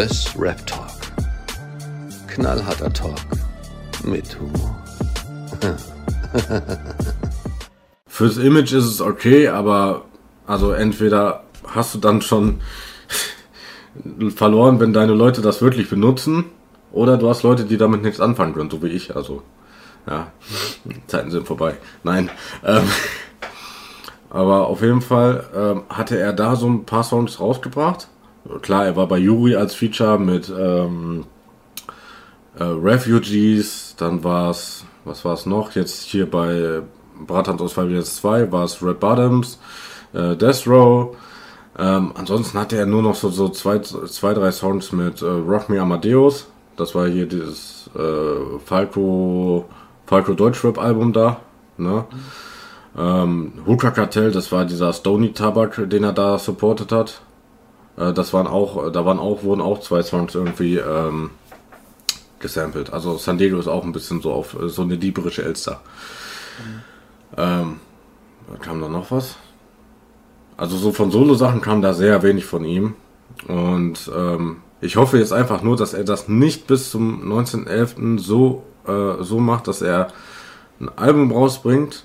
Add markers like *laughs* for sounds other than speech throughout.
Wes Rap Talk. Knallharter Talk mit Humor. *laughs* Fürs Image ist es okay, aber also entweder hast du dann schon *laughs* verloren, wenn deine Leute das wirklich benutzen, oder du hast Leute, die damit nichts anfangen können, so wie ich. Also, ja, Zeiten sind vorbei. Nein. Ähm, *laughs* aber auf jeden Fall ähm, hatte er da so ein paar Songs rausgebracht. Klar, er war bei Yuri als Feature mit ähm, äh, Refugees, dann war es, was war es noch? Jetzt hier bei Brathans aus Five 2 war es Red Bottoms, äh, Death Row. Ähm, ansonsten hatte er nur noch so, so zwei, zwei, drei Songs mit äh, Rock Me Amadeus. Das war hier dieses äh, Falco, Falco Deutschrap Album da. Ne? Ähm, Hookah Cartel, das war dieser Stony Tabak, den er da supportet hat. Äh, das waren auch, da waren auch, wurden auch zwei Songs irgendwie ähm, gesampelt. Also San Diego ist auch ein bisschen so auf so eine dieberische Elster. Mhm. Ähm, kam da noch was? Also so von Solo-Sachen kam da sehr wenig von ihm. Und ähm, ich hoffe jetzt einfach nur, dass er das nicht bis zum 19.11. so, äh, so macht, dass er ein Album rausbringt,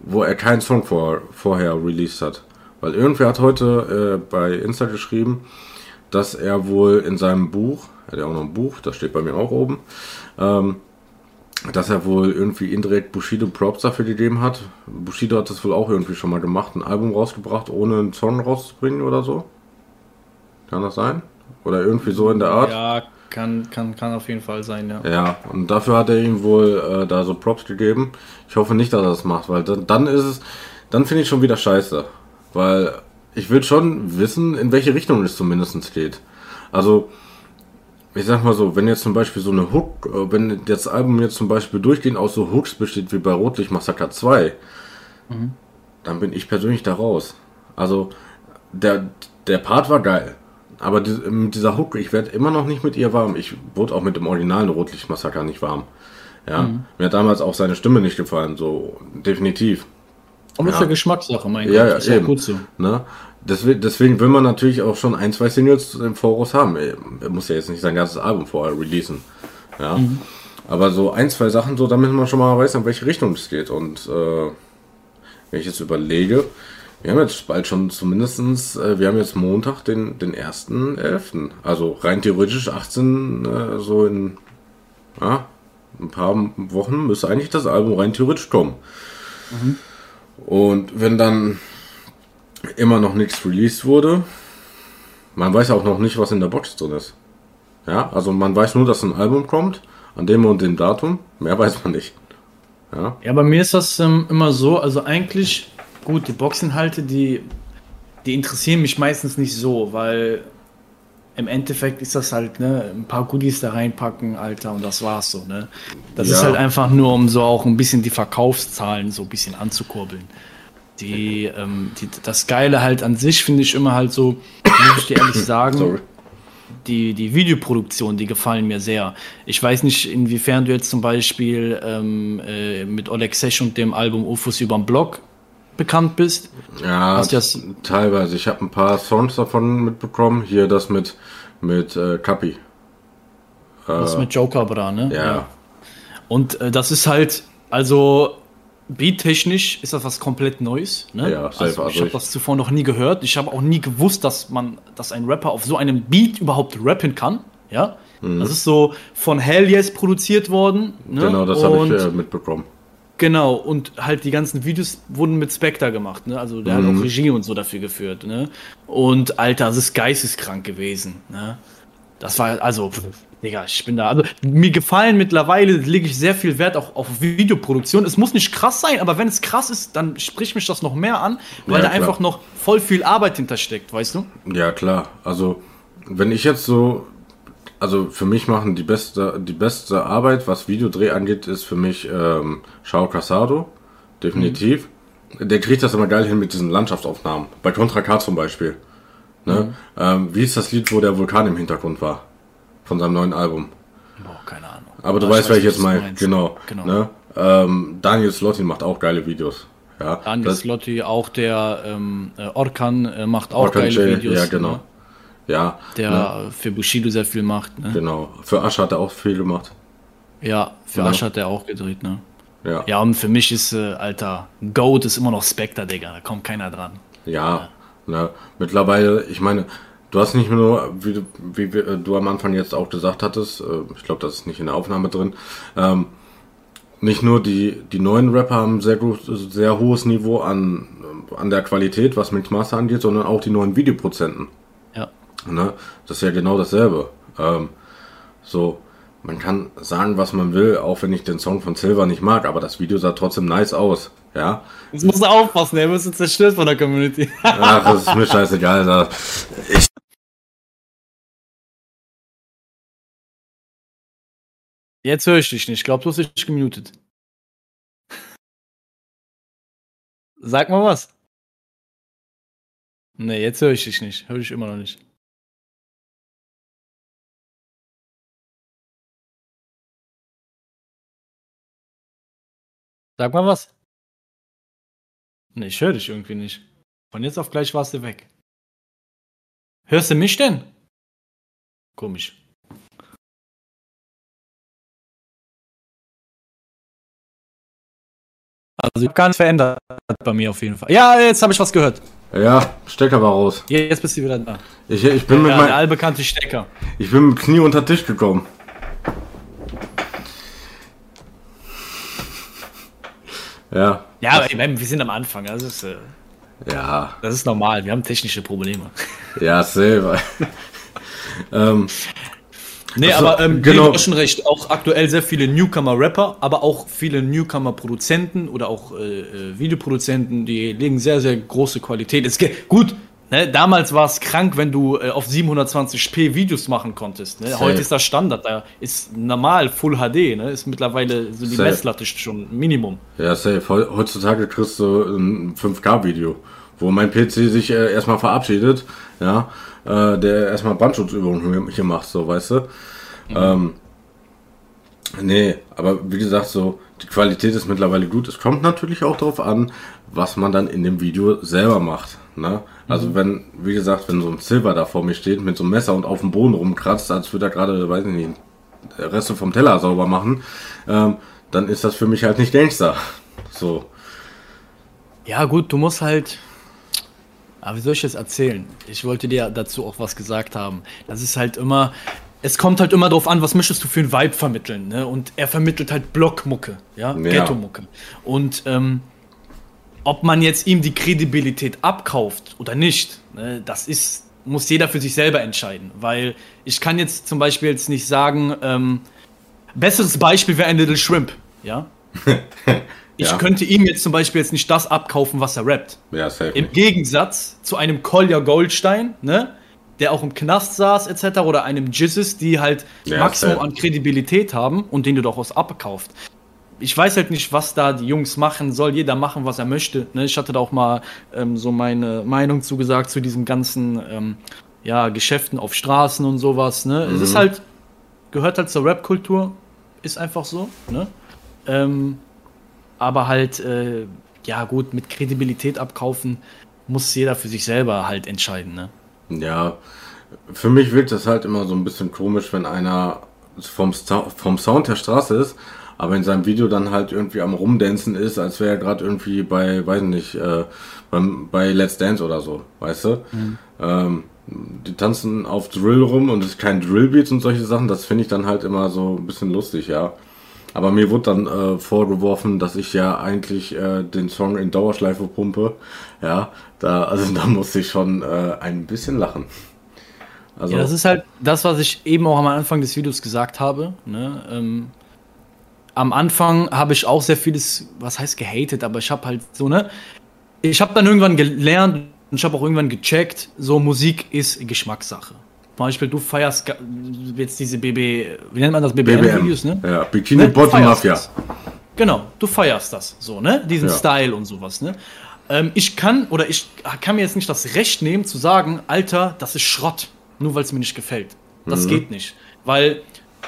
wo er keinen Song vor, vorher released hat. Weil irgendwer hat heute äh, bei Insta geschrieben, dass er wohl in seinem Buch, er hat ja auch noch ein Buch, das steht bei mir auch oben, ähm, dass er wohl irgendwie indirekt Bushido Props dafür gegeben hat. Bushido hat das wohl auch irgendwie schon mal gemacht, ein Album rausgebracht, ohne einen Song rauszubringen oder so. Kann das sein? Oder irgendwie so in der Art? Ja, kann, kann, kann auf jeden Fall sein, ja. Ja, und dafür hat er ihm wohl äh, da so Props gegeben. Ich hoffe nicht, dass er das macht, weil dann, dann ist es, dann finde ich schon wieder scheiße. Weil ich will schon wissen, in welche Richtung es zumindest geht. Also, ich sag mal so, wenn jetzt zum Beispiel so eine Hook, äh, wenn das Album jetzt zum Beispiel durchgehend aus so Hooks besteht wie bei Rotlicht Massaker 2, mhm. dann bin ich persönlich da raus. Also, der, der Part war geil. Aber mit dieser Hook, ich werde immer noch nicht mit ihr warm. Ich wurde auch mit dem originalen Rotlicht Massaker nicht warm. Ja, mhm. mir hat damals auch seine Stimme nicht gefallen, so definitiv. Aber ja. ist ja Geschmackssache, mein ja, Gott. Ja, ist ja gut so. Ne? Deswegen, deswegen will man natürlich auch schon ein, zwei Singles im Voraus haben. Er muss ja jetzt nicht sein ganzes Album vorher releasen. Ja. Mhm. Aber so ein, zwei Sachen, so damit man schon mal weiß, in welche Richtung es geht. Und äh, wenn ich jetzt überlege, wir haben jetzt bald schon zumindestens, äh, wir haben jetzt Montag, den, den 1.11. Also rein theoretisch 18, äh, so in ja, ein paar Wochen müsste eigentlich das Album rein theoretisch kommen. Mhm. Und wenn dann immer noch nichts released wurde. Man weiß auch noch nicht, was in der Box drin ist. Ja, also man weiß nur, dass ein Album kommt, an dem und dem Datum. Mehr *laughs* weiß man nicht. Ja, ja bei mir ist das ähm, immer so, also eigentlich, gut, die Boxinhalte, die, die interessieren mich meistens nicht so, weil im Endeffekt ist das halt, ne, ein paar Goodies da reinpacken, Alter, und das war's so, ne. Das ja. ist halt einfach nur, um so auch ein bisschen die Verkaufszahlen so ein bisschen anzukurbeln. Die, ähm, die, das Geile halt an sich finde ich immer halt so, muss ich dir ehrlich *coughs* sagen, die, die Videoproduktion, die gefallen mir sehr. Ich weiß nicht, inwiefern du jetzt zum Beispiel ähm, äh, mit Oleg Sesh und dem Album UFOs überm Blog bekannt bist. Ja, teilweise. Ich habe ein paar Songs davon mitbekommen. Hier das mit, mit äh, Kapi. Das äh, mit Joker Bra, ne? Ja. ja. Und äh, das ist halt, also Beat-technisch ist das was komplett Neues. Ne? Ja, also, also ich habe das zuvor noch nie gehört. Ich habe auch nie gewusst, dass man, dass ein Rapper auf so einem Beat überhaupt rappen kann. Ja, mhm. das ist so von Hell Yes produziert worden. Ne? Genau, das habe ich äh, mitbekommen. Genau, und halt die ganzen Videos wurden mit Spectre gemacht, ne? Also der mhm. hat auch Regie und so dafür geführt, ne? Und Alter, das ist geisteskrank gewesen, ne? Das war also Digga, ich bin da. Also, mir gefallen mittlerweile, lege ich sehr viel Wert auch auf Videoproduktion. Es muss nicht krass sein, aber wenn es krass ist, dann spricht mich das noch mehr an, weil ja, da einfach noch voll viel Arbeit hintersteckt, weißt du? Ja, klar. Also, wenn ich jetzt so. Also für mich machen die beste, die beste Arbeit, was Videodreh angeht, ist für mich ähm, Shao Casado. Definitiv. Mhm. Der kriegt das immer geil hin mit diesen Landschaftsaufnahmen. Bei Contra K zum Beispiel. Ne? Mhm. Ähm, wie ist das Lied, wo der Vulkan im Hintergrund war? von seinem neuen Album. Boah, keine Ahnung. Aber du weißt, wer ich jetzt meine. Genau. genau. Ne? Ähm, Daniel Slotti macht auch geile Videos. Ja, Daniel Slotti, auch der ähm, äh, Orkan äh, macht auch Orkan geile J, Videos. Ja, genau. Ne? Ja. der ne, für Bushido sehr viel macht. Ne? genau. Für Asche hat er auch viel gemacht. Ja, für Ja. Asch hat er auch gedreht. Ne? Ja. Ja, und für mich ist, äh, Alter, Goat ist immer noch Spectre, Digga. Da kommt keiner dran. Ja, ne, mittlerweile, ich meine, du hast nicht nur, wie, du- wie wir- äh, du am Anfang jetzt auch gesagt hattest, äh, ich glaube, das ist nicht in der Aufnahme drin, ähm, nicht nur die, die neuen Rapper haben sehr, gut, sehr hohes Niveau an, an der Qualität, was Mixmaster angeht, sondern auch die neuen Videoprozenten. Ne? Das ist ja genau dasselbe. Ähm, so, man kann sagen, was man will, auch wenn ich den Song von Silver nicht mag, aber das Video sah trotzdem nice aus. Ja, Jetzt musst du aufpassen, er wird zerstört von der Community. Ach, das ist mir scheißegal. Da. Ich Jetzt höre ich dich nicht. Ich glaube, du hast dich gemutet. Sag mal was. Nee, jetzt höre ich dich nicht. Höre ich immer noch nicht. Sag mal was. Nee, ich höre dich irgendwie nicht. Von jetzt auf gleich warst du weg. Hörst du mich denn? Komisch. Also ich habe gar nichts verändert bei mir auf jeden Fall. Ja, jetzt habe ich was gehört. ja, Stecker war raus. Jetzt bist du wieder da. Ich, ich, bin mit Ja, mein, der allbekannte Stecker. ich bin mit dem Knie unter den Tisch gekommen. Ja, Ja, aber ich meine, wir sind am Anfang. Das ist, äh, ja, das ist normal. Wir haben technische Probleme. ja, selber. *laughs* ähm, Nee, Ach so, aber ähm, genau. du schon recht. Auch aktuell sehr viele Newcomer-Rapper, aber auch viele Newcomer-Produzenten oder auch äh, äh, Videoproduzenten, die legen sehr, sehr große Qualität. Es geht gut. Ne, damals war es krank, wenn du äh, auf 720p Videos machen konntest. Ne? Heute ist das Standard. Da ist normal Full HD. Ne? Ist mittlerweile so die Safe. Messlatte schon Minimum. ja, safe. Heu- Heutzutage kriegst du ein 5K-Video, wo mein PC sich äh, erstmal verabschiedet, ja, äh, der erstmal Bandschutzübungen hier- macht, so, weißt du. Ähm, nee, aber wie gesagt, so, die Qualität ist mittlerweile gut. Es kommt natürlich auch darauf an, was man dann in dem Video selber macht. Ne? Also wenn, wie gesagt, wenn so ein Silver da vor mir steht mit so einem Messer und auf dem Boden rumkratzt, als würde er gerade, weiß ich nicht, Reste vom Teller sauber machen, ähm, dann ist das für mich halt nicht Gangster. So. Ja, gut, du musst halt. Aber wie soll ich das erzählen? Ich wollte dir dazu auch was gesagt haben. Das ist halt immer. Es kommt halt immer darauf an, was möchtest du für ein Vibe vermitteln. Ne? Und er vermittelt halt Blockmucke, ja, Ja. Ghetto-Mucke. Und ähm, ob man jetzt ihm die Kredibilität abkauft oder nicht, ne, das ist, muss jeder für sich selber entscheiden. Weil ich kann jetzt zum Beispiel jetzt nicht sagen, ähm, besseres Beispiel wäre ein Little Shrimp, ja. *laughs* Ich Ja. könnte ihm jetzt zum Beispiel jetzt nicht das abkaufen, was er rappt. Ja. Im. Gegensatz zu einem Kolja Goldstein, ne? Der auch im Knast saß, etc. oder einem Jizzes, die halt Ja, Maximum an Kredibilität haben und den du doch aus abkauft. Ich weiß halt nicht, was da die Jungs machen, soll jeder machen, was er möchte. Ne? Ich hatte da auch mal ähm, so meine Meinung zugesagt zu diesen ganzen ähm, ja, Geschäften auf Straßen und sowas. Ne? Es ist halt, gehört halt zur Rap-Kultur, ist einfach so. Ne? Ähm, aber halt, äh, ja gut, mit Kredibilität abkaufen muss jeder für sich selber halt entscheiden, ne? Ja, für mich wirkt das halt immer so ein bisschen komisch, wenn einer vom, vom Sound der Straße ist, aber in seinem Video dann halt irgendwie am Rumdancen ist, als wäre er gerade irgendwie bei, weiß nicht, äh, beim, bei Let's Dance oder so, weißt du? Ähm, die tanzen auf Drill rum und es ist kein Drillbeat und solche Sachen, das finde ich dann halt immer so ein bisschen lustig, ja. Aber mir wurde dann äh, vorgeworfen, dass ich ja eigentlich äh, den Song in Dauerschleife pumpe. Ja, da, also da musste ich schon äh, ein bisschen lachen. Also, Ja, das ist halt das, was ich eben auch am Anfang des Videos gesagt habe. Ne? Ähm, am Anfang habe ich auch sehr vieles, was heißt gehatet, aber ich habe halt so, ne? Ich habe dann irgendwann gelernt und ich habe auch irgendwann gecheckt, so Musik ist Geschmackssache. Beispiel, du feierst jetzt diese BB, wie nennt man das, BBM-Videos, ne? Ja, Bikini Ne? Bottom Mafia. das. Genau, du feierst das so, ne? Diesen Ja. Style und sowas, ne? Ähm, ich kann oder ich kann mir jetzt nicht das Recht nehmen zu sagen, Alter, das ist Schrott, nur weil es mir nicht gefällt. Das Mhm. geht nicht. Weil,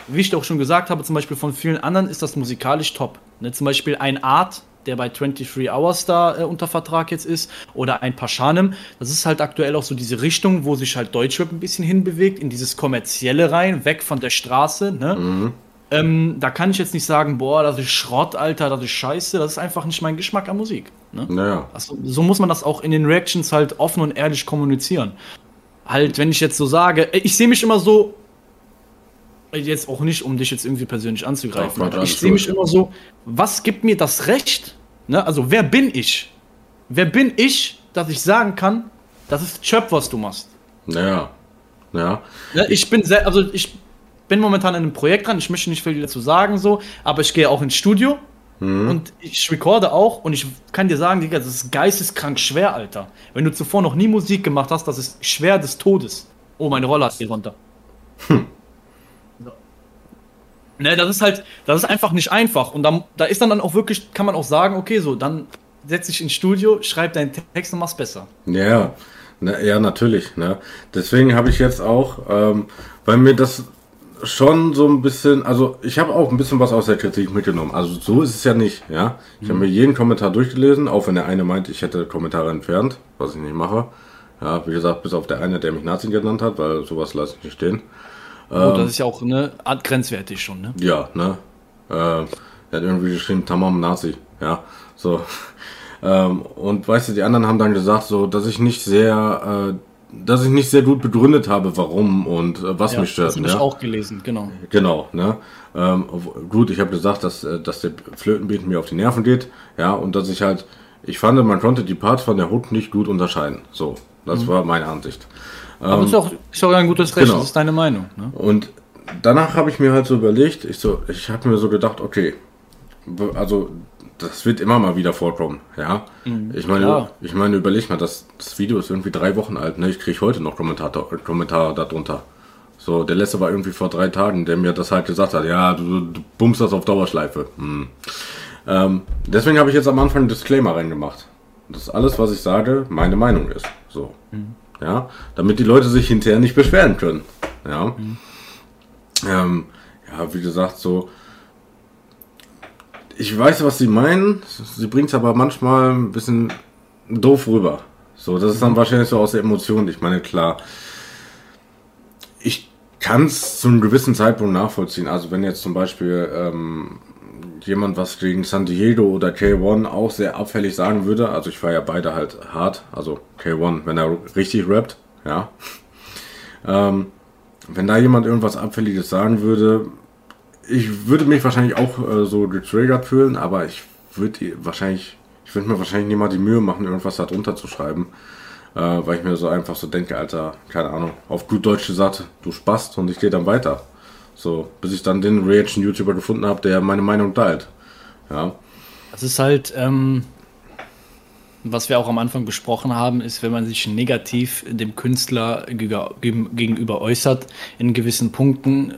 wie ich auch schon gesagt habe, zum Beispiel von vielen anderen ist das musikalisch top. Ne? Zum Beispiel ein Art, der bei 23 Hours da äh, unter Vertrag jetzt ist, oder ein Paschanem. Das ist halt aktuell auch so diese Richtung, wo sich halt Deutschrap ein bisschen hinbewegt, in dieses Kommerzielle rein, weg von der Straße. Ne? Mhm. Ähm, da kann ich jetzt nicht sagen, boah, das ist Schrott, Alter, das ist scheiße. Das ist einfach nicht mein Geschmack an Musik. Ne? Naja. Also, so muss man das auch in den Reactions halt offen und ehrlich kommunizieren. Halt, wenn ich jetzt so sage, ich sehe mich immer so, jetzt auch nicht, um dich jetzt irgendwie persönlich anzugreifen, Ja, alles ich sehe mich immer so, was gibt mir das Recht? Ne? Also, wer bin ich? Wer bin ich, dass ich sagen kann, das ist Chöp, was du machst? Naja. Ja. Ne? Ich bin sehr, also ich bin momentan in einem Projekt dran, ich möchte nicht viel dazu sagen, so, aber ich gehe auch ins Studio und ich recorde auch und ich kann dir sagen, Digga, das ist geisteskrank schwer, Alter. Wenn du zuvor noch nie Musik gemacht hast, das ist schwer des Todes. Oh, meine Rolle hat hier runter. So. *laughs* Ne, das ist halt, das ist einfach nicht einfach. Und da, da ist dann, dann auch wirklich, kann man auch sagen, okay, so, dann setz dich ins Studio, schreib deinen Text und mach's besser. Ja, na, ja, natürlich. Ne? Deswegen habe ich jetzt auch, ähm, weil mir das schon so ein bisschen, also ich habe auch ein bisschen was aus der Kritik mitgenommen. Also so ist es ja nicht, ja. Ich habe mir jeden Kommentar durchgelesen, auch wenn der eine meint, ich hätte Kommentare entfernt, was ich nicht mache. Ja, wie gesagt, bis auf der eine, der mich Nazi genannt hat, weil sowas lasse ich nicht stehen. Oh, das ist ja auch ne, grenzwertig schon, ne? Ja, ne? Äh, er hat irgendwie geschrieben, Tamam Nazi, ja, so. *laughs* Ähm, und weißt du, die anderen haben dann gesagt, so, dass ich nicht sehr, äh, dass ich nicht sehr gut begründet habe, warum und äh, was Ja, mich stört. das habe ich ja? auch gelesen, genau. Genau, ne? Ähm, gut, ich habe gesagt, dass, äh, dass der Flötenbeat mir auf die Nerven geht, ja, und dass ich halt, ich fand, man konnte die Parts von der Hook nicht gut unterscheiden. So, das war meine Ansicht. Aber ist auch, ist auch ein gutes Recht, genau. das ist deine Meinung. Ne? Und danach habe ich mir halt so überlegt, ich so, ich habe mir so gedacht, okay, also das wird immer mal wieder vorkommen, ja. ich meine, klar. ich meine, überleg mal, das, das Video ist irgendwie drei Wochen alt, ne? Ich kriege heute noch Kommentar, Kommentare darunter. So, der letzte war irgendwie vor drei Tagen, der mir das halt gesagt hat, ja, du, du bummst das auf Dauerschleife. Hm. Ähm, deswegen habe ich jetzt am Anfang einen Disclaimer reingemacht. Dass alles, was ich sage, meine Meinung ist. So. Ja, damit die Leute sich hinterher nicht beschweren können. Ja. Ähm, ja, wie gesagt, so. Ich weiß, was sie meinen. Sie bringt es aber manchmal ein bisschen doof rüber. So, das ist dann wahrscheinlich so aus der Emotion. Ich meine, klar. Ich kann es zu einem gewissen Zeitpunkt nachvollziehen. Also, wenn jetzt zum Beispiel ähm, jemand was gegen San Diego oder K1 auch sehr abfällig sagen würde, also ich war ja beide halt hart, also K1, wenn er richtig rappt, ja. Ähm, wenn da jemand irgendwas Abfälliges sagen würde, ich würde mich wahrscheinlich auch äh, so getriggert fühlen, aber ich würde wahrscheinlich, ich würde mir wahrscheinlich niemals die Mühe machen, irgendwas da drunter zu schreiben, äh, weil ich mir so einfach so denke, Alter, keine Ahnung, auf gut Deutsch gesagt, du spast und ich gehe dann weiter. So, bis ich dann den Reaction-YouTuber gefunden habe, der meine Meinung teilt. Ja, Das ist halt, ähm, was wir auch am Anfang besprochen haben, ist, wenn man sich negativ dem Künstler gegenüber äußert, in gewissen Punkten, äh,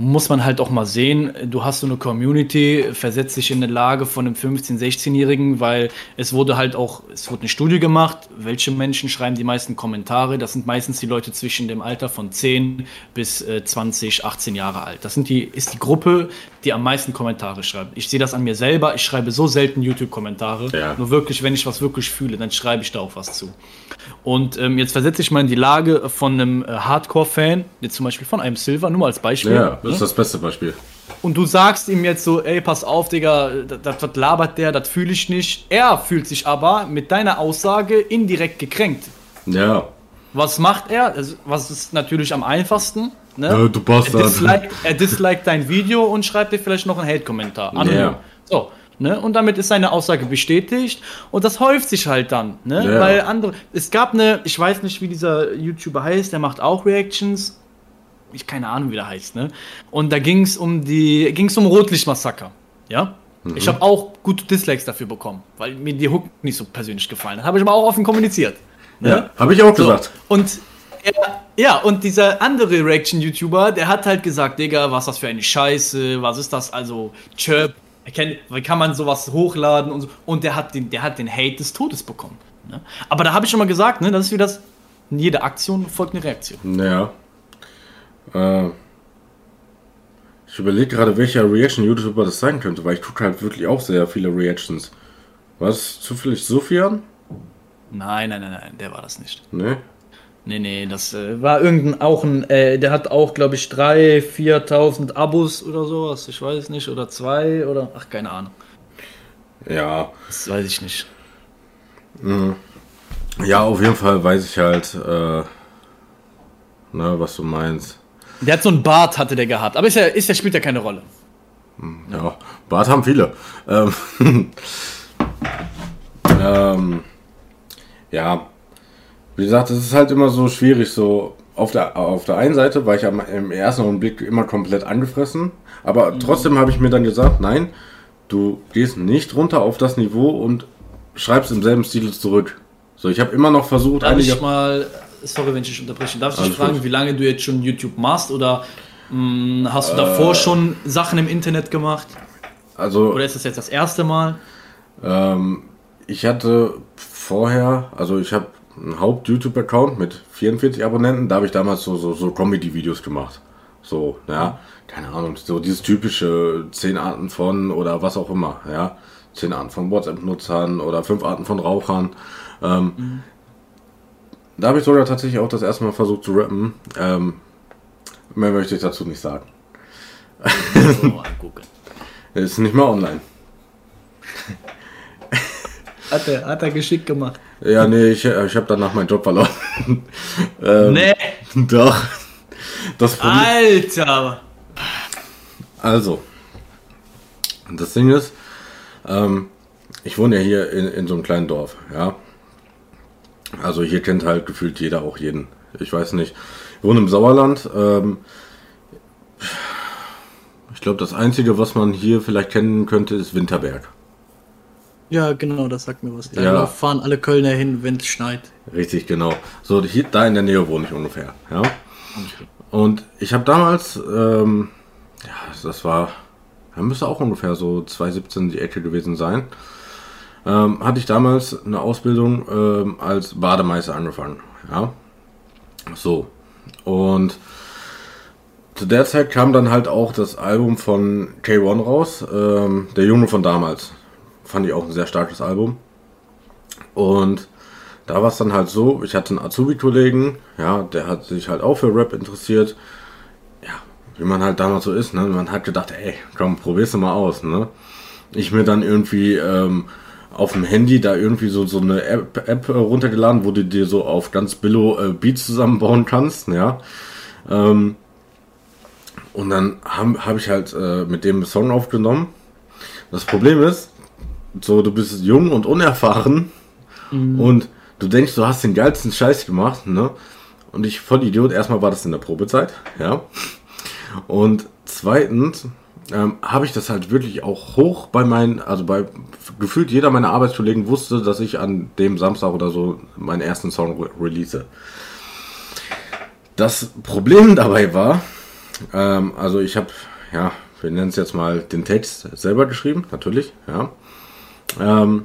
muss man halt auch mal sehen, du hast so eine Community, versetzt dich in eine Lage von einem 15-, 16-Jährigen, weil es wurde halt auch, es wurde eine Studie gemacht, welche Menschen schreiben die meisten Kommentare, das sind meistens die Leute zwischen dem Alter von 10 bis äh, 20, 18 Jahre alt. Das sind die, ist die Gruppe, die am meisten Kommentare schreibt. Ich sehe das an mir selber, ich schreibe so selten YouTube-Kommentare, Ja. nur wirklich, wenn ich was wirklich fühle, dann schreibe ich da auch was zu. Und ähm, jetzt versetze ich mal in die Lage von einem äh, Hardcore-Fan, jetzt zum Beispiel von einem Silver, nur mal als Beispiel. ja das ne? ist das beste Beispiel. Und du sagst ihm jetzt so, ey, pass auf, Digga, das, das labert der, das fühle ich nicht. Er fühlt sich aber mit deiner Aussage indirekt gekränkt. Ja, Was macht er? Was ist natürlich am einfachsten? Ne? Ja, du Bastard. Er disliked, er disliked dein Video und schreibt dir vielleicht noch einen Hate-Kommentar. Ja. So. Ne? Und damit ist seine Aussage bestätigt. Und das häuft sich halt dann. Ne? Ja. Weil andere. Es gab eine, ich weiß nicht, wie dieser YouTuber heißt, der macht auch Reactions. Ich keine Ahnung, wie der heißt, ne? Und da ging es um die. ging es um Rotlichtmassaker. Ja? Ich habe auch gute Dislikes dafür bekommen, weil mir die Hook nicht so persönlich gefallen hat. Habe ich aber auch offen kommuniziert. Ne? ja. habe ich auch So, gesagt. Und er, ja, und dieser andere Reaction-YouTuber, der hat halt gesagt, Digga, was ist das für eine Scheiße, was ist das, also Chirp, wie kann man sowas hochladen und so. Und der hat den, der hat den Hate des Todes bekommen. Ne? Aber da habe ich schon mal gesagt, ne, das ist wie das, in jeder Aktion folgt eine Reaktion. Ja. Äh, Ich überlege gerade, welcher Reaction-YouTuber das sein könnte, weil ich gucke halt wirklich auch sehr viele Reactions. Was zufällig Sofian? Nein, nein, nein, nein, der war das nicht. Ne? Nee, nee, das äh, war irgendein, auch ein, äh, der hat auch, glaube ich, 3.000, 4.000 Abos oder sowas, ich weiß nicht, oder zwei oder, ach, keine Ahnung. Ja. Das weiß ich nicht. Ja, auf jeden Fall weiß ich halt, äh, ne, was du meinst. Der hat so einen Bart, hatte der gehabt, aber ist ja, ist ja, spielt ja keine Rolle. Ja, Bart haben viele. Ähm, *laughs* ähm, ja, wie gesagt, es ist halt immer so schwierig, so auf der, auf der einen Seite war ich am, im ersten Augenblick immer komplett angefressen, aber trotzdem habe ich mir dann gesagt, nein, du gehst nicht runter auf das Niveau und schreibst im selben Stil zurück. So, ich habe immer noch versucht, Darf einige... ich mal, sorry, wenn ich dich unterbreche, darf ich dich fragen, gut. wie lange du jetzt schon YouTube machst oder mh, hast du Äh. davor schon Sachen im Internet gemacht? Also, Oder ist das jetzt das erste Mal? Ähm, ich hatte vorher, also ich habe einen Haupt-YouTube-Account mit 44 Abonnenten, da habe ich damals so, so, so Comedy-Videos gemacht. So, ja, keine Ahnung, so dieses typische 10 Arten von oder was auch immer, ja. 10 Arten von WhatsApp-Nutzern oder 5 Arten von Rauchern. Ähm, Da habe ich sogar tatsächlich auch das erste Mal versucht zu rappen. Ähm, mehr möchte ich dazu nicht sagen. Angucken. Ist nicht mehr online. Hat er, hat er geschickt gemacht. Ja, nee, ich, äh, ich habe danach meinen Job verloren. *laughs* ähm, Nee, *laughs* Doch. Das Problem, Alter! also, das Ding ist, ähm, ich wohne ja hier in, in so einem kleinen Dorf, ja. Also hier kennt halt gefühlt jeder auch jeden. Ich weiß nicht. Ich wohne im Sauerland. Ähm, ich glaube, das Einzige, was man hier vielleicht kennen könnte, ist Winterberg. Ja, genau, das sagt mir was. Da Ja. fahren alle Kölner hin, wenn es schneit. Richtig, genau. So, hier, da in der Nähe wohne ich ungefähr, ja. Und ich habe damals, ähm, ja, das war, da müsste auch ungefähr so 2017 die Ecke gewesen sein, ähm, hatte ich damals eine Ausbildung ähm, als Bademeister angefangen, ja. So. Und zu der Zeit kam dann halt auch das Album von K1 raus, ähm, Der Junge von damals. Fand ich auch ein sehr starkes Album. Und da war es dann halt so, ich hatte einen Azubi-Kollegen, ja, der hat sich halt auch für Rap interessiert. Ja, wie man halt damals so ist, ne? Man hat gedacht, ey, komm, probier's mal aus, ne? Ich mir dann irgendwie ähm, auf dem Handy da irgendwie so, so eine App, App äh, runtergeladen, wo du dir so auf ganz Billo äh, Beats zusammenbauen kannst, ja. Ähm, und dann habe hab ich halt äh, mit dem Song aufgenommen. Das Problem ist, so du bist jung und unerfahren und du denkst, du hast den geilsten Scheiß gemacht, ne? Und ich voll Idiot, erstmal war das in der Probezeit, ja. Und zweitens ähm, habe ich das halt wirklich auch hoch bei meinen, also bei gefühlt jeder meiner Arbeitskollegen wusste, dass ich an dem Samstag oder so meinen ersten Song re release. Das Problem *laughs* dabei war, ähm, also ich habe, ja, wir nennen es jetzt mal den Text selber geschrieben, natürlich, ja. Ähm,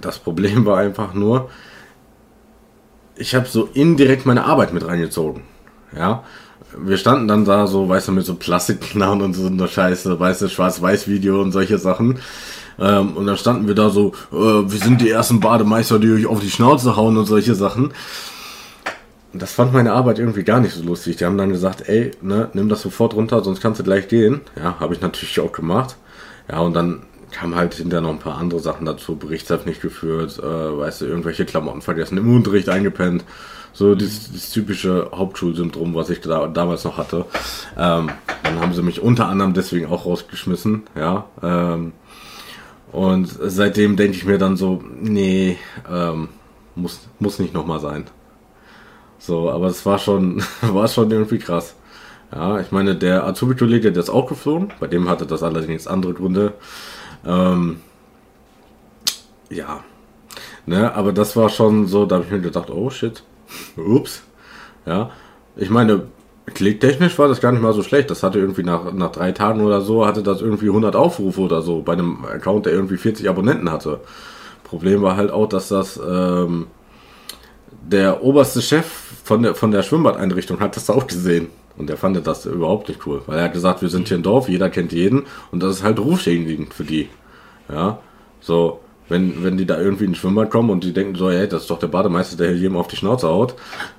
das Problem war einfach nur, ich habe so indirekt meine Arbeit mit reingezogen. Ja, wir standen dann da so, weißt du, mit so Plastikknarren und so einer Scheiße, weißt du, Schwarz-Weiß-Video und solche Sachen. Ähm, und dann standen wir da so, äh, wir sind die ersten Bademeister, die euch auf die Schnauze hauen und solche Sachen. Das fand meine Arbeit irgendwie gar nicht so lustig. Die haben dann gesagt, ey, ne, nimm das sofort runter, sonst kannst du gleich gehen. Ja, habe ich natürlich auch gemacht. Ja, und dann kamen halt hinterher noch ein paar andere Sachen dazu. Berichtsheft nicht geführt, äh, weißt du, irgendwelche Klamotten vergessen, im Unterricht eingepennt. So das, das typische Hauptschulsyndrom, was ich da, damals noch hatte. Ähm, dann haben sie mich unter anderem deswegen auch rausgeschmissen, ja. Ähm, und seitdem denke ich mir dann so, nee, ähm, muss, muss nicht nochmal sein. So, aber es war schon, *laughs* war schon irgendwie krass. Ja, ich meine, der Azubi-Kollege, der ist auch geflogen, bei dem hatte das allerdings andere Gründe. Ähm, ja, ne, aber das war schon so, da habe ich mir gedacht, oh shit, ups, ja. Ich meine, klicktechnisch war das gar nicht mal so schlecht. Das hatte irgendwie nach, nach drei Tagen oder so, hatte das irgendwie 100 Aufrufe oder so bei einem Account, der irgendwie 40 Abonnenten hatte. Problem war halt auch, dass das ähm, der oberste Chef von der, von der Schwimmbadeinrichtung hat das auch gesehen. Und der fand das überhaupt nicht cool, weil er hat gesagt, wir sind hier ein Dorf, jeder kennt jeden und das ist halt rufschädigend für die. Ja, so, wenn, wenn die da irgendwie in den Schwimmbad kommen und die denken so, ey, das ist doch der Bademeister, der hier jedem auf die Schnauze haut,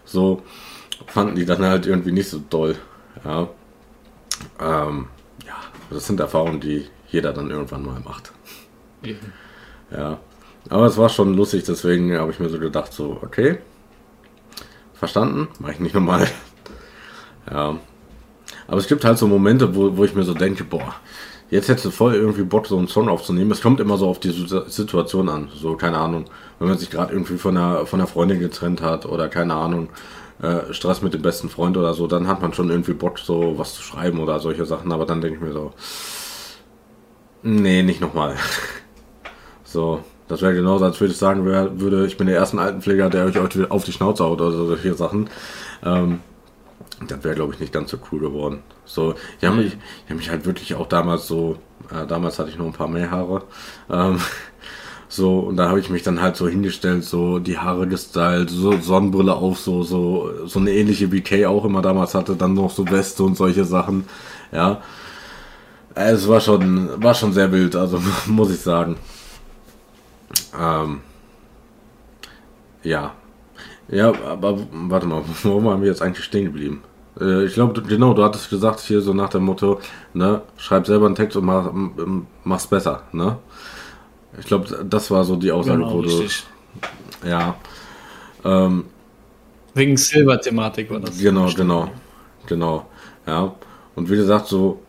so fanden die dann halt irgendwie nicht so toll. Ja, ähm, ja, das sind Erfahrungen, die jeder dann irgendwann mal macht. Eben. Ja, aber es war schon lustig, deswegen habe ich mir so gedacht, so, okay, verstanden, mache ich nicht nochmal. Ja, aber es gibt halt so Momente, wo, wo ich mir so denke, boah, jetzt hättest du voll irgendwie Bock, so einen Song aufzunehmen. Es kommt immer so auf die Situation an. So, keine Ahnung, wenn man sich gerade irgendwie von der, von der Freundin getrennt hat oder keine Ahnung, äh, Stress mit dem besten Freund oder so, dann hat man schon irgendwie Bock, so was zu schreiben oder solche Sachen. Aber dann denke ich mir so, nee, nicht nochmal. *laughs* so, das wäre genauso, als würde ich sagen würde, ich bin der erste Altenpfleger, der euch auf die Schnauze haut oder solche Sachen. Ähm, das wäre, glaube ich, nicht ganz so cool geworden. So, ich habe mich, hab mich halt wirklich auch damals so, äh, damals hatte ich noch ein paar mehr Haare. Ähm, *laughs* so, und da habe ich mich dann halt so hingestellt, so die Haare gestylt, so Sonnenbrille auf, so, so, so eine ähnliche Kay auch immer damals hatte, dann noch so Weste und solche Sachen. Ja. Es war schon, war schon sehr wild, also *laughs* muss ich sagen. Ähm, ja, ja, aber warte mal, *laughs* warum haben wir jetzt eigentlich stehen geblieben? Äh, ich glaube, genau, du hattest gesagt hier so nach dem Motto, ne, schreib selber einen Text und mach, mach's besser, ne? Ich glaube, das war so die Aussage, genau, wo du. Ja. Ähm, Wegen Silber-Thematik war das. Genau, genau, genau. Ja. Und wie gesagt, so,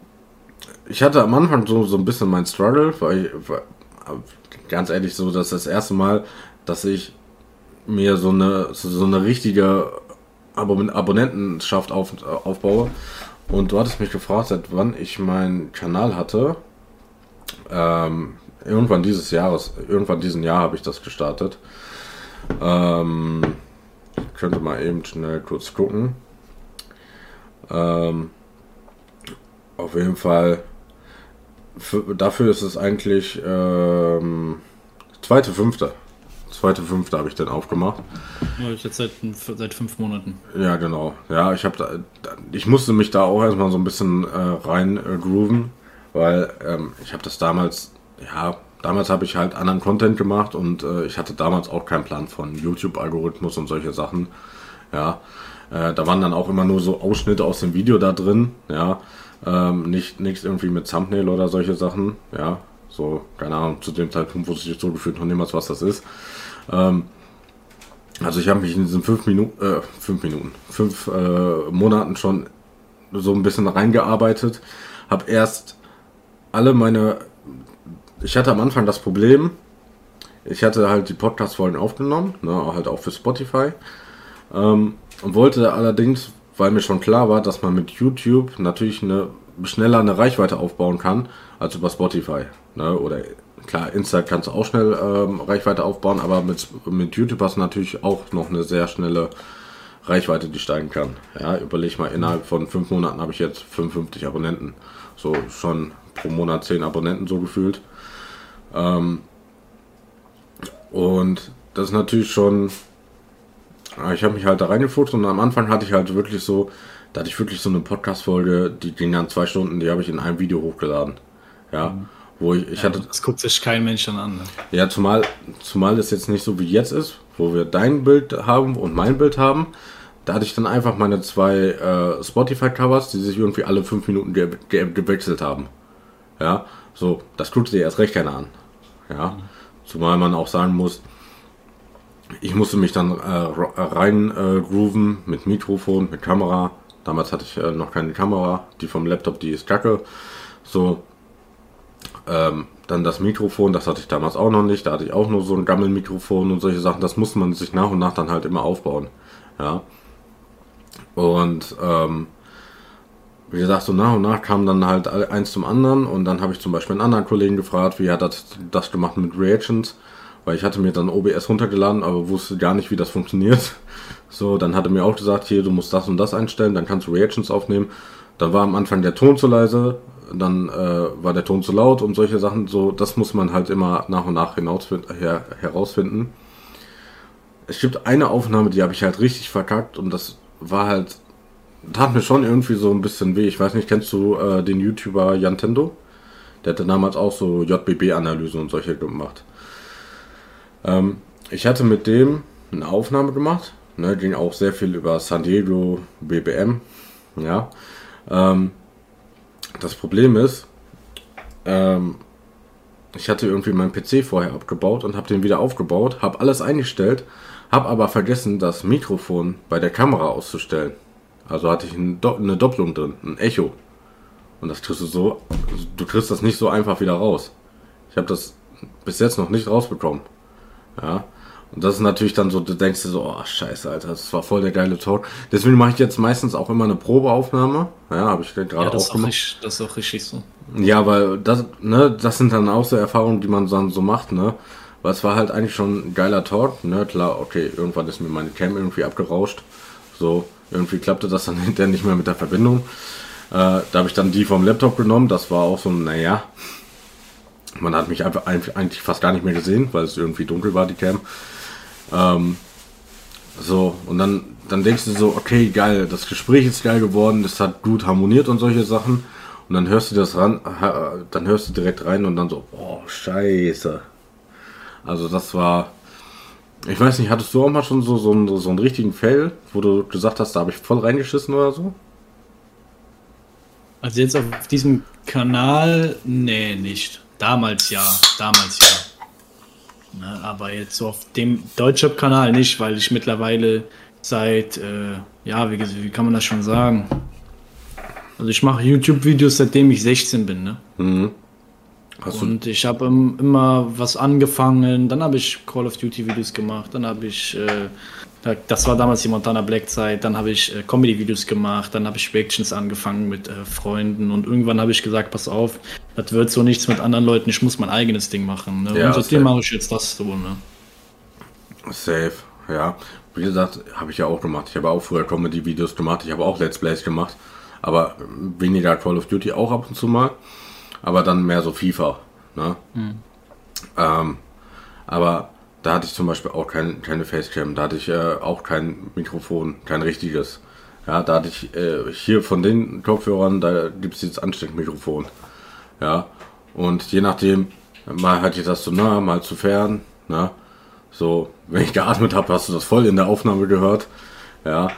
ich hatte am Anfang so, so ein bisschen mein Struggle, weil ich, weil, ganz ehrlich, so, dass das erste Mal, dass ich mir so eine, so eine richtige Abonnentenschaft auf, aufbaue. Und du hattest mich gefragt, seit wann ich meinen Kanal hatte. Ähm, irgendwann dieses Jahres, irgendwann diesen Jahr habe ich das gestartet. Ähm, ich könnte mal eben schnell kurz gucken. Ähm, auf jeden Fall, für, dafür ist es eigentlich ähm, zweite, fünfte. Zweite, fünfte habe ich dann aufgemacht. Ja, ich jetzt seit, seit fünf Monaten. Ja, genau. Ja, ich habe da, ich musste mich da auch erstmal so ein bisschen äh, rein äh, grooven, weil ähm, ich habe das damals, ja, damals habe ich halt anderen Content gemacht und äh, ich hatte damals auch keinen Plan von YouTube-Algorithmus und solche Sachen. Ja, äh, da waren dann auch immer nur so Ausschnitte aus dem Video da drin, ja, ähm, nicht nichts irgendwie mit Thumbnail oder solche Sachen, ja, so, keine Ahnung, zu dem Zeitpunkt wusste ich so gefühlt noch niemals, was das ist. Ähm, also ich habe mich in diesen fünf Minuten, äh, fünf Minuten, fünf äh, Monaten schon so ein bisschen reingearbeitet. Habe erst alle meine, ich hatte am Anfang das Problem, ich hatte halt die Podcast-Folgen aufgenommen, ne, halt auch für Spotify. Ähm, und wollte allerdings, weil mir schon klar war, dass man mit YouTube natürlich eine schneller eine Reichweite aufbauen kann als über Spotify. Ne, oder klar, Insta kannst du auch schnell ähm, Reichweite aufbauen, aber mit, mit YouTube hast du natürlich auch noch eine sehr schnelle Reichweite, die steigen kann. Ja, überleg mal, innerhalb von fünf Monaten habe ich jetzt 55 Abonnenten. So schon pro Monat 10 Abonnenten so gefühlt. Ähm, und das ist natürlich schon. Ich habe mich halt da reingefuchst und am Anfang hatte ich halt wirklich so, da hatte ich wirklich so eine Podcast-Folge, die ging dann zwei Stunden, die habe ich in einem Video hochgeladen. Ja. Mhm. Wo ich, ich ja, hatte. Das guckt sich kein Mensch dann an. Ne? Ja, zumal, zumal es jetzt nicht so wie jetzt ist, wo wir dein Bild haben und mein Bild haben. Da hatte ich dann einfach meine zwei äh, Spotify-Covers, die sich irgendwie alle fünf Minuten ge ge gewechselt haben. Ja, so, das guckt dir erst recht keiner an. Ja, mhm. zumal man auch sagen muss, ich musste mich dann äh, rein äh, grooven mit Mikrofon, mit Kamera. Damals hatte ich äh, noch keine Kamera, die vom Laptop, die ist kacke. So, ähm, dann das Mikrofon, das hatte ich damals auch noch nicht. Da hatte ich auch nur so ein Gammelmikrofon und solche Sachen. Das musste man sich nach und nach dann halt immer aufbauen. Ja. Und ähm, wie gesagt, so nach und nach kam dann halt eins zum anderen. Und dann habe ich zum Beispiel einen anderen Kollegen gefragt, wie hat er das gemacht mit Reactions. Weil ich hatte mir dann OBS runtergeladen, aber wusste gar nicht, wie das funktioniert. *laughs* So, dann hat er mir auch gesagt, hier, du musst das und das einstellen, dann kannst du Reactions aufnehmen. Dann war am Anfang der Ton zu leise, dann äh, war der Ton zu laut und solche Sachen. So, das muss man halt immer nach und nach her herausfinden. Es gibt eine Aufnahme, die habe ich halt richtig verkackt und das war halt tat mir schon irgendwie so ein bisschen weh. Ich weiß nicht, kennst du äh, den YouTuber Jantendo? Der hatte damals auch so JBB-Analyse und solche gemacht. Ähm, ich hatte mit dem eine Aufnahme gemacht. Ne, ging auch sehr viel über San Diego BBM. Ja. Ähm, das Problem ist, ähm, ich hatte irgendwie meinen PC vorher abgebaut und habe den wieder aufgebaut, habe alles eingestellt, habe aber vergessen, das Mikrofon bei der Kamera auszustellen. Also hatte ich eine Doppelung drin, ein Echo. Und das kriegst du so, du kriegst das nicht so einfach wieder raus. Ich habe das bis jetzt noch nicht rausbekommen. Ja. Und das ist natürlich dann so, du denkst dir so, oh scheiße, Alter, das war voll der geile Talk. Deswegen mache ich jetzt meistens auch immer eine Probeaufnahme. Ja, habe ich gerade Ja, das, auch ist auch gemacht. richtig, das ist auch richtig so. Ja, weil das, ne, das sind dann auch so Erfahrungen, die man dann so macht, ne? Weil es war halt eigentlich schon ein geiler Talk, ne? Klar, okay, irgendwann ist mir meine Cam irgendwie abgerauscht. So, irgendwie klappte das dann *laughs* hinterher nicht mehr mit der Verbindung. Äh, da habe ich dann die vom Laptop genommen. Das war auch so, naja. Man hat mich einfach eigentlich fast gar nicht mehr gesehen, weil es irgendwie dunkel war, die Cam. Ähm, so, und dann, dann denkst du so, okay, geil, das Gespräch ist geil geworden, das hat gut harmoniert und solche Sachen. Und dann hörst du das ran, dann hörst du direkt rein und dann so, oh, scheiße. Also das war, ich weiß nicht, hattest du auch mal schon so, so, einen, so einen richtigen Fail, wo du gesagt hast, da habe ich voll reingeschissen oder so? Also jetzt auf diesem Kanal, nee, nicht. Damals ja, damals ja. Ne, aber jetzt so auf dem Deutschrap-Kanal nicht, weil ich mittlerweile seit, äh, ja, wie, wie kann man das schon sagen? Also ich mache YouTube-Videos, seitdem ich 16 bin, ne? Du, Und ich habe immer was angefangen, dann habe ich Call of Duty Videos gemacht, dann habe ich, äh, das war damals die Montana Black Zeit, dann habe ich äh, Comedy Videos gemacht, dann habe ich Reactions angefangen mit äh, Freunden und irgendwann habe ich gesagt, pass auf, das wird so nichts mit anderen Leuten, ich muss mein eigenes Ding machen. Ne? Ja, und seitdem mache ich jetzt das so, ne? Safe, ja. Wie gesagt, habe ich ja auch gemacht. Ich habe auch früher Comedy-Videos gemacht. Ich habe auch Let's Plays gemacht. Aber weniger Call of Duty auch ab und zu mal. Aber dann mehr so FIFA. Ne? Ähm, aber da hatte ich zum Beispiel auch kein, keine Facecam. Da hatte ich äh, auch kein Mikrofon, kein richtiges. Ja, da hatte ich äh, hier von den Kopfhörern, da gibt es jetzt Ansteckmikrofon. Ja, und je nachdem, mal hatte ich das zu nah, mal zu fern. Ne? So, *laughs* wenn ich geatmet habe, hast du das voll in der Aufnahme gehört. Ja,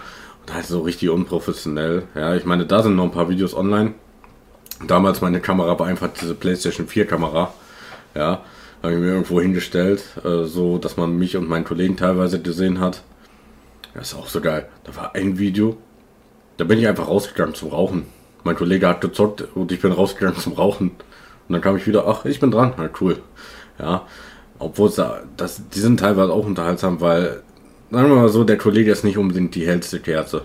und halt so richtig unprofessionell. Ja, ich meine, da sind noch ein paar Videos online. Damals meine Kamera war einfach diese PlayStation 4 Kamera. Ja, habe ich mir irgendwo hingestellt, äh, so dass man mich und meinen Kollegen teilweise gesehen hat. Das ist auch so geil. Da war ein Video, da bin ich einfach rausgegangen zum Rauchen. Mein Kollege hat gezockt und ich bin rausgegangen zum Rauchen. Und dann kam ich wieder, ach, ich bin dran. Na cool. Ja, obwohl da, das, die sind teilweise auch unterhaltsam, weil, sagen wir mal so, der Kollege ist nicht unbedingt die hellste Kerze.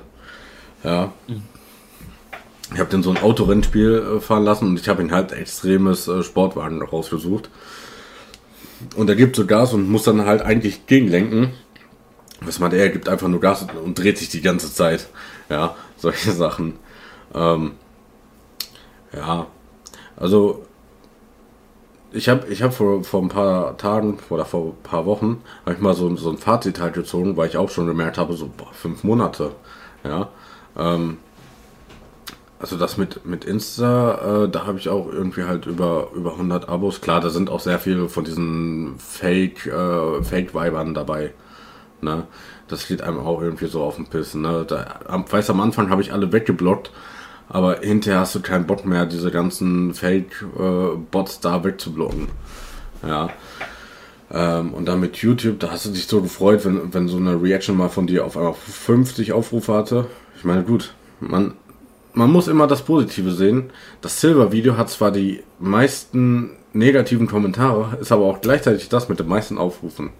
Ja. Ich habe den so ein Autorennspiel äh, fahren lassen und ich habe ihn halt extremes äh, Sportwagen rausgesucht. Und er gibt so Gas und muss dann halt eigentlich gegenlenken. Was meint er? Er gibt einfach nur Gas und, dreht sich die ganze Zeit. Ja, solche *laughs* Sachen. Ähm, ja, also ich habe ich hab vor, vor ein paar Tagen oder vor ein paar Wochen habe ich mal so, so ein Fazit halt gezogen, weil ich auch schon gemerkt habe, so boah, fünf Monate. Ja. Ähm, also das mit, mit Insta, äh, da habe ich auch irgendwie halt über, über 100 Abos. Klar, da sind auch sehr viele von diesen Fake, äh, Fake-Weibern dabei. Ne? Das geht einem auch irgendwie so auf den Piss. Ne? Da, am, weiß am Anfang habe ich alle weggeblockt, aber hinterher hast du keinen Bock mehr, diese ganzen Fake-Bots da wegzublocken. Ja. Ähm, und dann mit YouTube, da hast du dich so gefreut, wenn, wenn so eine Reaction mal von dir auf einmal 50 Aufrufe hatte. Ich meine, gut, man, man muss immer das Positive sehen. Das Silver-Video hat zwar die meisten negativen Kommentare, ist aber auch gleichzeitig das mit den meisten Aufrufen.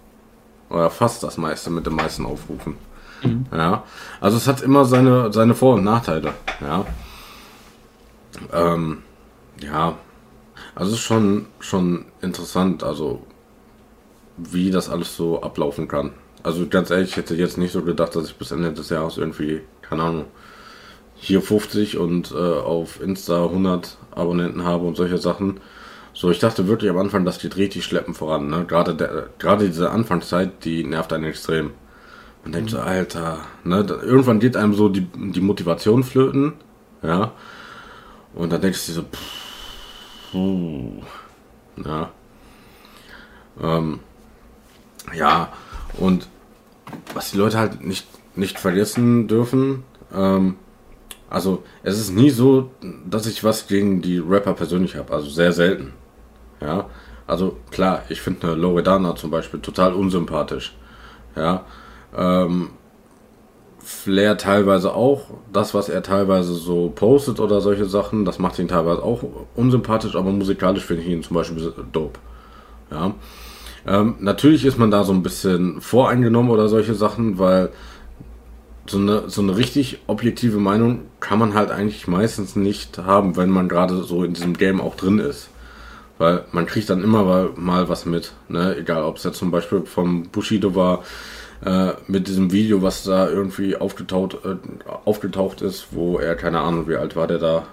Oder fast das meiste mit den meisten Aufrufen. Ja. Also es hat immer seine, seine Vor- und Nachteile. Ja. Ähm, ja. Also es ist schon, schon interessant, also wie das alles so ablaufen kann. Also ganz ehrlich, ich hätte jetzt nicht so gedacht, dass ich bis Ende des Jahres irgendwie, keine Ahnung, hier 50 und äh, auf Insta 100 Abonnenten habe und solche Sachen. So, ich dachte wirklich am Anfang, das geht richtig schleppend voran. Ne? Gerade, der, gerade diese Anfangszeit, die nervt einen extrem. Man denkt so, Alter, ne? Irgendwann geht einem so die, die Motivation flöten, ja. Und dann denkst du so, pff, puh, ja. Ähm, ja, und was die Leute halt nicht, nicht vergessen dürfen, ähm, also es ist nie so, dass ich was gegen die Rapper persönlich habe, also sehr selten. Ja, also klar, ich finde Loredana zum Beispiel total unsympathisch. Ja, ähm, Flair teilweise auch, das, was er teilweise so postet oder solche Sachen, das macht ihn teilweise auch unsympathisch, aber musikalisch finde ich ihn zum Beispiel dope. Ja. Ähm, natürlich ist man da so ein bisschen voreingenommen oder solche Sachen, weil so eine, so eine richtig objektive Meinung kann man halt eigentlich meistens nicht haben, wenn man gerade so in diesem Game auch drin ist. Weil man kriegt dann immer mal, mal was mit, ne? Egal, ob es jetzt zum Beispiel vom Bushido war, äh, mit diesem Video, was da irgendwie aufgetaucht, äh, aufgetaucht ist, wo er, keine Ahnung, wie alt war der da?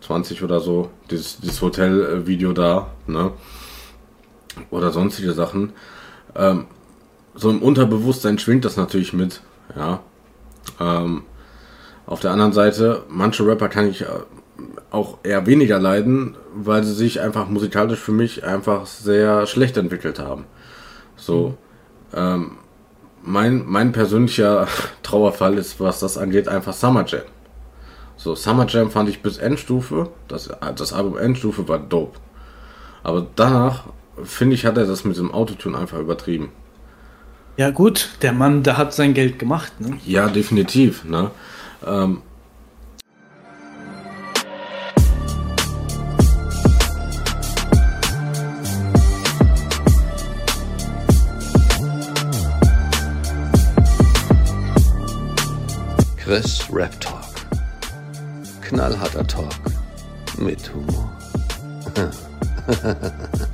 20 oder so, dieses, dieses Hotel-Video da, ne? Oder sonstige Sachen. Ähm, so im Unterbewusstsein schwingt das natürlich mit, ja. Ähm, auf der anderen Seite, manche Rapper kann ich äh, auch eher weniger leiden, weil sie sich einfach musikalisch für mich einfach sehr schlecht entwickelt haben. So, ähm, mein, mein persönlicher *laughs* Trauerfall ist, was das angeht, einfach Summer Jam. So, Summer Jam fand ich bis Endstufe, das, das Album Endstufe war dope. Aber danach, finde ich, hat er das mit dem Autotune einfach übertrieben. Ja, gut, der Mann, der hat sein Geld gemacht, ne? Ja, definitiv. Ne? Ähm, Chris Rap Talk. Knallharter Talk. Mit Humor. *laughs*